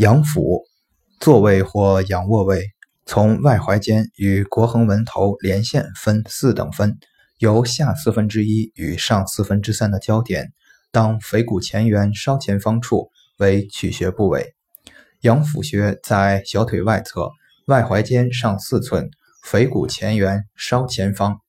阳府，坐位或仰卧位，从外踝尖与国横纹头连线分四等分，由下四分之一与上四分之三的交点，当腓骨前缘稍前方处为取穴部位。阳府穴在小腿外侧，外踝尖上四寸，腓骨前缘稍前方。